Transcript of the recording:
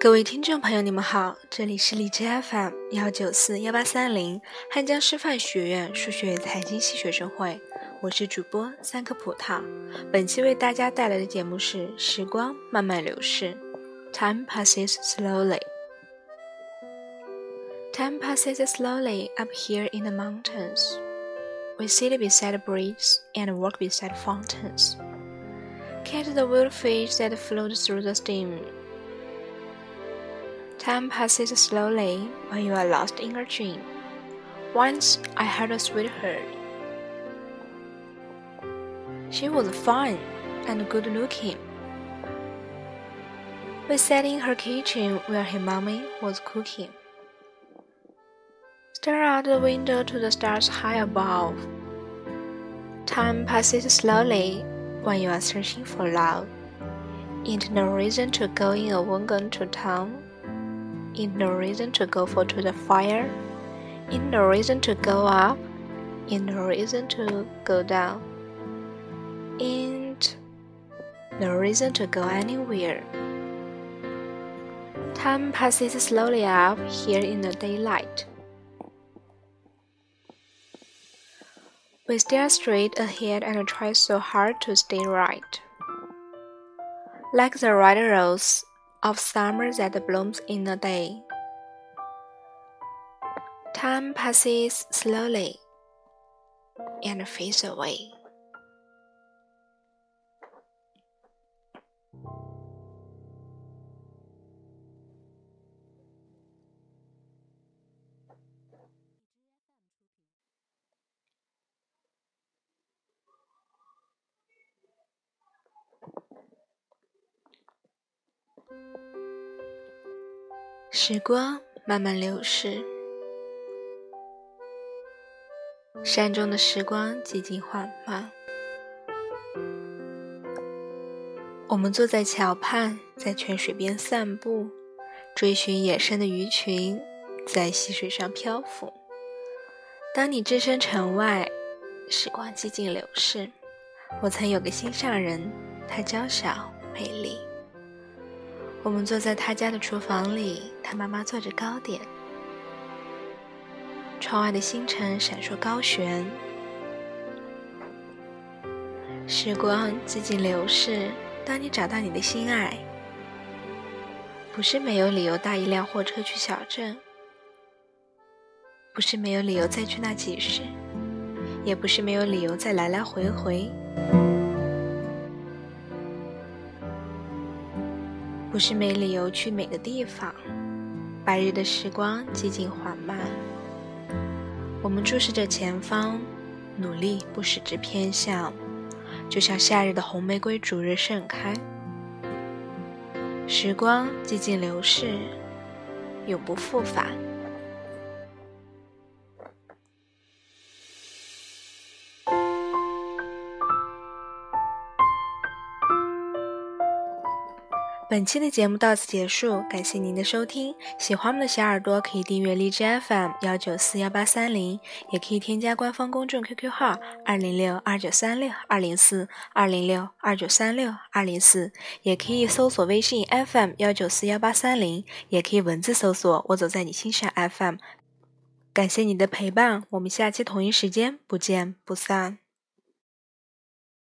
各位听众朋友，你们好，这里是荔枝 FM 幺九四幺八三零汉江师范学院数学财经系学生会，我是主播三颗葡萄。本期为大家带来的节目是《时光慢慢流逝》，Time passes slowly。Time passes slowly up here in the mountains. We sit beside bridges and walk beside fountains. Catch the wild fish that float through the stream. Time passes slowly when you are lost in a dream. Once I had a sweetheart. She was fine and good looking. We sat in her kitchen where her mommy was cooking. Stare out the window to the stars high above. Time passes slowly when you are searching for love. Ain't no reason to go in a wagon to town. Ain't no reason to go for to the fire. in no reason to go up. in no reason to go down. Ain't no reason to go anywhere. Time passes slowly up here in the daylight. We stare straight ahead and try so hard to stay right. Like the red rose of summer that blooms in a day. Time passes slowly and fades away. 时光慢慢流逝，山中的时光寂静缓慢。我们坐在桥畔，在泉水边散步，追寻野生的鱼群，在溪水上漂浮。当你置身城外，时光寂静流逝。我曾有个心上人，她娇小美丽。我们坐在他家的厨房里，他妈妈做着糕点。窗外的星辰闪烁高悬，时光寂静流逝。当你找到你的心爱，不是没有理由搭一辆货车去小镇，不是没有理由再去那集市，也不是没有理由再来来回回。不是没理由去每个地方。白日的时光寂静缓慢，我们注视着前方，努力不使之偏向，就像夏日的红玫瑰逐日盛开。时光寂静流逝，永不复返。本期的节目到此结束，感谢您的收听。喜欢我们的小耳朵可以订阅荔枝 FM 幺九四幺八三零，也可以添加官方公众 QQ 号二零六二九三六二零四二零六二九三六二零四，也可以搜索微信 FM 幺九四幺八三零，也可以文字搜索“我走在你心上 FM”。感谢你的陪伴，我们下期同一时间不见不散。